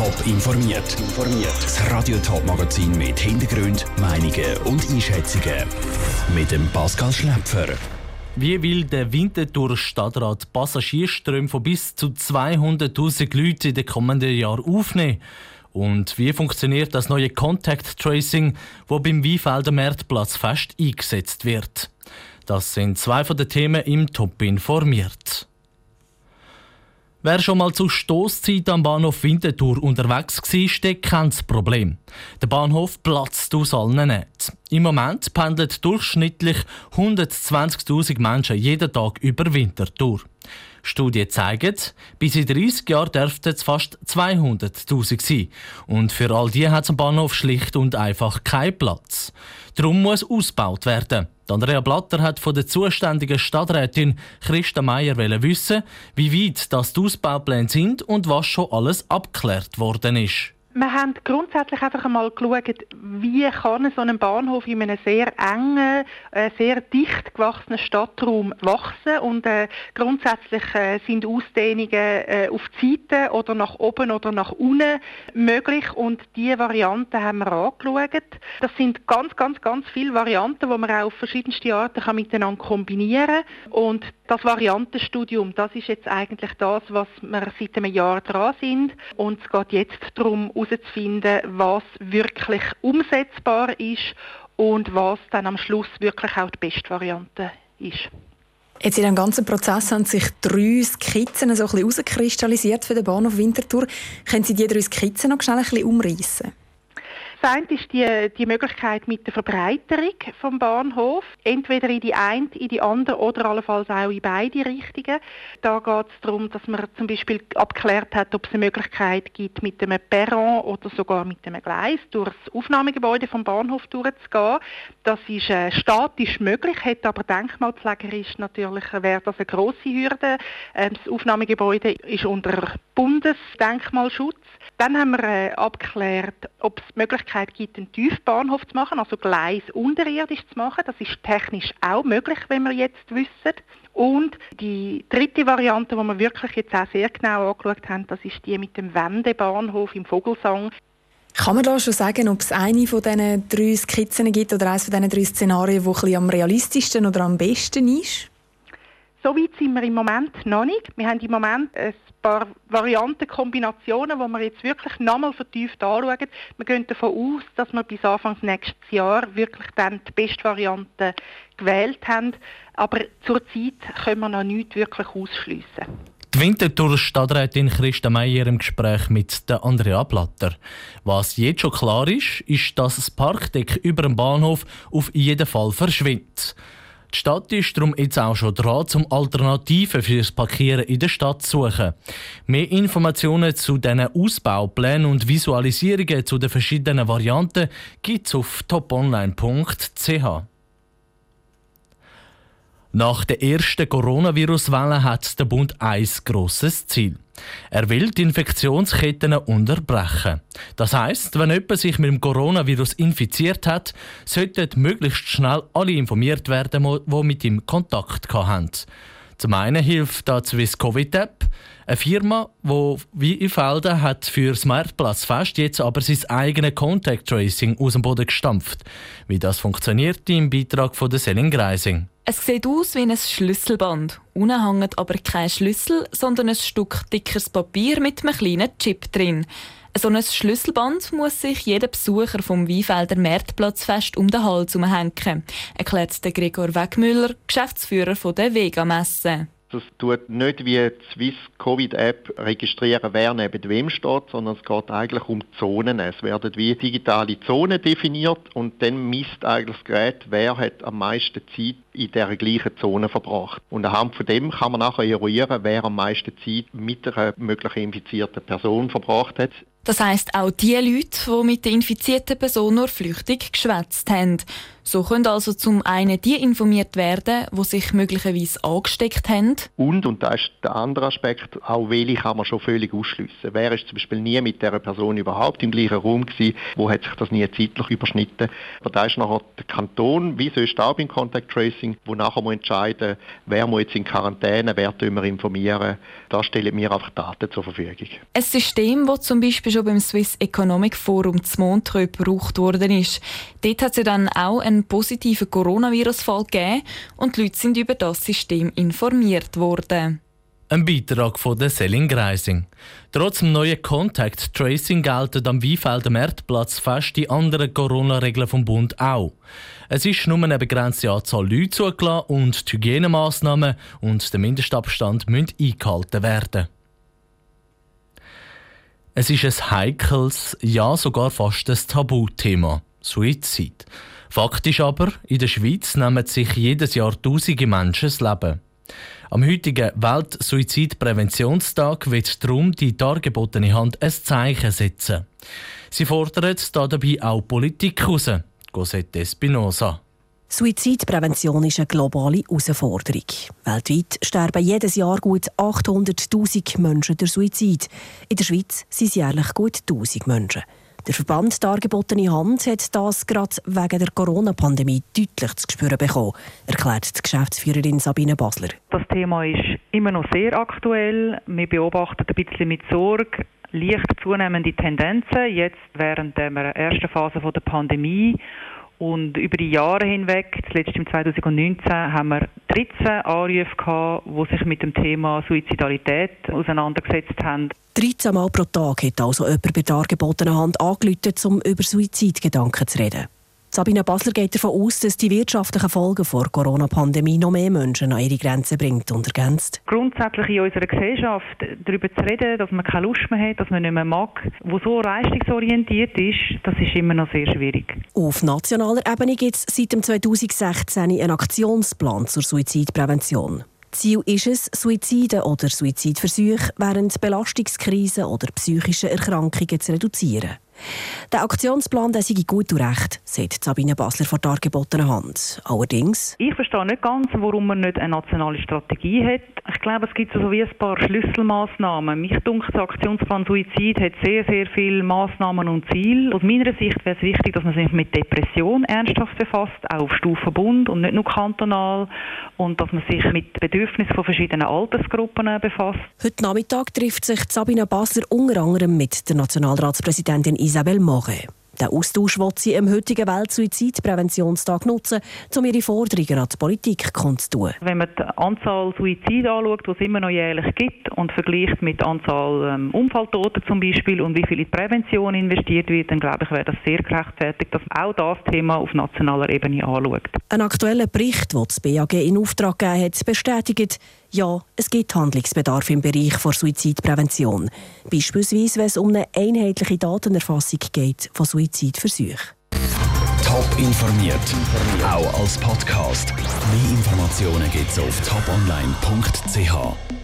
Top informiert. Das Radio Top Magazin mit Hintergrund, Meinungen und Einschätzungen mit dem Pascal Schläpfer. Wie will der Winterthur Stadtrat Passagierströme von bis zu 200.000 Leuten in den kommenden Jahren aufnehmen? Und wie funktioniert das neue Contact Tracing, wo beim Weinfelder Marktplatz fest eingesetzt wird? Das sind zwei von den Themen im Top informiert. Wer schon mal zu Stoßzeit am Bahnhof Winterthur unterwegs war, der kennt das Problem. Der Bahnhof platzt aus allen Nähten. Im Moment pendeln durchschnittlich 120.000 Menschen jeden Tag über Winterthur. Studien zeigen, bis in 30 Jahren dürften es fast 200.000 sein. Und für all die hat es am Bahnhof schlicht und einfach keinen Platz. Darum muss ausgebaut werden. Andrea Blatter hat von der zuständigen Stadträtin Christa Meier wissen, wie weit das die Ausbaupläne sind und was schon alles abgeklärt worden ist. Wir haben grundsätzlich einfach einmal geschaut, wie kann so ein Bahnhof in einem sehr engen, äh, sehr dicht gewachsenen Stadtraum wachsen und äh, grundsätzlich äh, sind Ausdehnungen äh, auf die Seite oder nach oben oder nach unten möglich und diese Varianten haben wir angeschaut. Das sind ganz, ganz, ganz viele Varianten, die man auch auf verschiedenste Arten kann miteinander kombinieren kann und das Variantenstudium, das ist jetzt eigentlich das, was wir seit einem Jahr dran sind und es geht jetzt darum, herauszufinden, was wirklich umsetzbar ist und was dann am Schluss wirklich auch die beste Variante ist. Jetzt in dem ganzen Prozess haben sich drei Skizzen so ein für den Bahnhof Winterthur. Können Sie die drei Skizzen noch schnell ein bisschen umreißen? Das eine ist die, die Möglichkeit mit der Verbreiterung vom Bahnhof, entweder in die eine, in die andere oder allenfalls auch in beide Richtungen. Da geht es darum, dass man zum Beispiel abgeklärt hat, ob es eine Möglichkeit gibt, mit einem Perron oder sogar mit einem Gleis durch das Aufnahmegebäude vom Bahnhof durchzugehen. Das ist äh, statisch möglich, hätte aber denkmalpflegerisch natürlich wäre das eine grosse Hürde. Ähm, das Aufnahmegebäude ist unter Bundesdenkmalschutz. Dann haben wir äh, abgeklärt, ob es Möglichkeit gibt, einen Tiefbahnhof zu machen, also Gleis unterirdisch zu machen. Das ist technisch auch möglich, wenn wir jetzt wissen. Und die dritte Variante, die wir wirklich jetzt auch sehr genau angeschaut haben, das ist die mit dem Wendebahnhof im Vogelsang. Kann man da schon sagen, ob es eine von diesen drei Skizzen gibt oder eines von diesen drei Szenarien, die am realistischsten oder am besten ist? So weit sind wir im Moment noch nicht. Wir haben im Moment ein paar Varianten, Kombinationen, die wir jetzt wirklich nochmal vertieft anschauen. Wir gehen davon aus, dass wir bis Anfang nächstes Jahr wirklich dann die beste Variante gewählt haben. Aber zurzeit können wir noch nichts wirklich ausschliessen. Die Winterthur-Stadträtin Christa Meier im Gespräch mit Andrea Blatter. Was jetzt schon klar ist, ist, dass das Parkdeck über dem Bahnhof auf jeden Fall verschwindet. Die Stadt ist darum jetzt auch schon dran, um Alternativen für das Parkieren in der Stadt zu suchen. Mehr Informationen zu diesen Ausbauplänen und Visualisierungen zu den verschiedenen Varianten gibt es auf toponline.ch. Nach der ersten Coronavirus-Welle hat der Bund ein grosses Ziel. Er will die Infektionsketten unterbrechen. Das heißt, wenn jemand sich mit dem Coronavirus infiziert hat, sollten möglichst schnell alle informiert werden, die mit ihm Kontakt hatten. Zum einen hilft da die Swiss Covid App, eine Firma, die wie in Felden hat für das Marktplatz fest jetzt aber sein eigenes Contact Tracing aus dem Boden gestampft. Wie das funktioniert im Beitrag von der Selin Greising. Es sieht aus wie ein Schlüsselband. Unten hängt aber kein Schlüssel, sondern ein Stück dickes Papier mit einem kleinen Chip drin. So ein Schlüsselband muss sich jeder Besucher vom Weinfelder Marktplatz fest um den Hals hängen, erklärt Gregor Wegmüller, Geschäftsführer der Vega-Messe. Das tut nicht wie die Swiss Covid App registrieren, wer neben wem steht, sondern es geht eigentlich um Zonen. Es werden wie digitale Zonen definiert und dann misst eigentlich das Gerät, wer hat am meisten Zeit in der gleichen Zone verbracht. Und anhand von dem kann man nachher eruieren, wer am meisten Zeit mit einer möglichen infizierten Person verbracht hat. Das heisst auch die Leute, die mit der infizierten Person nur flüchtig geschwätzt haben. So können also zum einen die informiert werden, die sich möglicherweise angesteckt haben. Und, und das ist der andere Aspekt, auch welche kann man schon völlig ausschliessen. Wer ist zum Beispiel nie mit dieser Person überhaupt im gleichen Raum gewesen, wo hat sich das nie zeitlich überschnitten. Aber da ist nachher der Kanton, wie sonst auch beim Contact Tracing, Tracing, wo nachher entscheiden wer muss jetzt in Quarantäne, wer wir informieren. Da stellen wir einfach Daten zur Verfügung. Ein System, das zum Beispiel schon beim Swiss Economic Forum zum Montreux gebraucht worden ist. Dort hat es dann auch einen positiven Coronavirus-Fall gegeben und die Leute sind über das System informiert worden. Ein Beitrag von der Selling Greising. Trotz dem neuen Contact Tracing gelten am Weinfelder Marktplatz fast die anderen Corona-Regeln vom Bund auch. Es ist nur eine begrenzte Anzahl Leute zugelassen und die Hygienemaßnahmen und der Mindestabstand müssen eingehalten werden. Es ist ein heikles, ja sogar fast ein Tabuthema. Suizid. Faktisch aber, in der Schweiz nehmen sich jedes Jahr tausende Menschen das Leben. Am heutigen Weltsuizidpräventionstag wird darum die dargebotene Hand ein Zeichen setzen. Sie fordert dabei auch Politik heraus. Cosette Espinosa. Suizidprävention ist eine globale Herausforderung. Weltweit sterben jedes Jahr gut 800.000 Menschen durch Suizid. In der Schweiz sind es jährlich gut 1000 Menschen. Der Verband Dargebotene Hand hat das gerade wegen der Corona-Pandemie deutlich zu spüren bekommen, erklärt die Geschäftsführerin Sabine Basler. Das Thema ist immer noch sehr aktuell. Wir beobachten ein bisschen mit Sorge leicht zunehmende Tendenzen, jetzt während der ersten Phase der Pandemie. Und über die Jahre hinweg, zuletzt im 2019, haben wir 13 Anrufe gehabt, die sich mit dem Thema Suizidalität auseinandergesetzt haben. 13 Mal pro Tag hat also jemand bei der angebotenen Hand angerufen, um über Suizidgedanken zu reden. Sabine Basler geht davon aus, dass die wirtschaftlichen Folgen der Corona-Pandemie noch mehr Menschen an ihre Grenzen bringt und ergänzt. Grundsätzlich in unserer Gesellschaft darüber zu reden, dass man keine Lust mehr hat, dass man nicht mehr mag, wo so leistungsorientiert ist, das ist immer noch sehr schwierig. Auf nationaler Ebene gibt es seit 2016 einen Aktionsplan zur Suizidprävention. Ziel ist es, Suizide oder Suizidversuche während Belastungskrisen oder psychischen Erkrankungen zu reduzieren. Der Aktionsplan der sei gut und recht, sagt Sabine Basler vor der dargebotenen Hand. Allerdings... Ich verstehe nicht ganz, warum man nicht eine nationale Strategie hat. Ich glaube, es gibt so wie ein paar Schlüsselmaßnahmen. Mich denkt, der Aktionsplan Suizid hat sehr, sehr viele Maßnahmen und Ziele. Aus meiner Sicht wäre es wichtig, dass man sich mit Depression ernsthaft befasst, auch auf Stufe Bund und nicht nur kantonal. Und dass man sich mit Bedürfnissen von verschiedenen Altersgruppen befasst. Heute Nachmittag trifft sich Sabine Basler unter anderem mit der Nationalratspräsidentin Isabelle Moret. Den Austausch will sie am heutigen Weltsuizidpräventionstag nutzen, um ihre Forderungen an die Politik kundzutun. Wenn man die Anzahl Suizide anschaut, die es immer noch jährlich gibt, und vergleicht mit der Anzahl ähm, Unfalltoten zum Beispiel und wie viel in die Prävention investiert wird, dann glaube ich, wäre das sehr gerechtfertigt, dass man auch das Thema auf nationaler Ebene anschaut. Ein aktueller Bericht, den das BAG in Auftrag gegeben hat, bestätigt, ja, es gibt Handlungsbedarf im Bereich der Suizidprävention. Beispielsweise, wenn es um eine einheitliche Datenerfassung geht von Suizidversuchen. Top informiert, auch als Podcast. Mehr Informationen gibt es auf toponline.ch.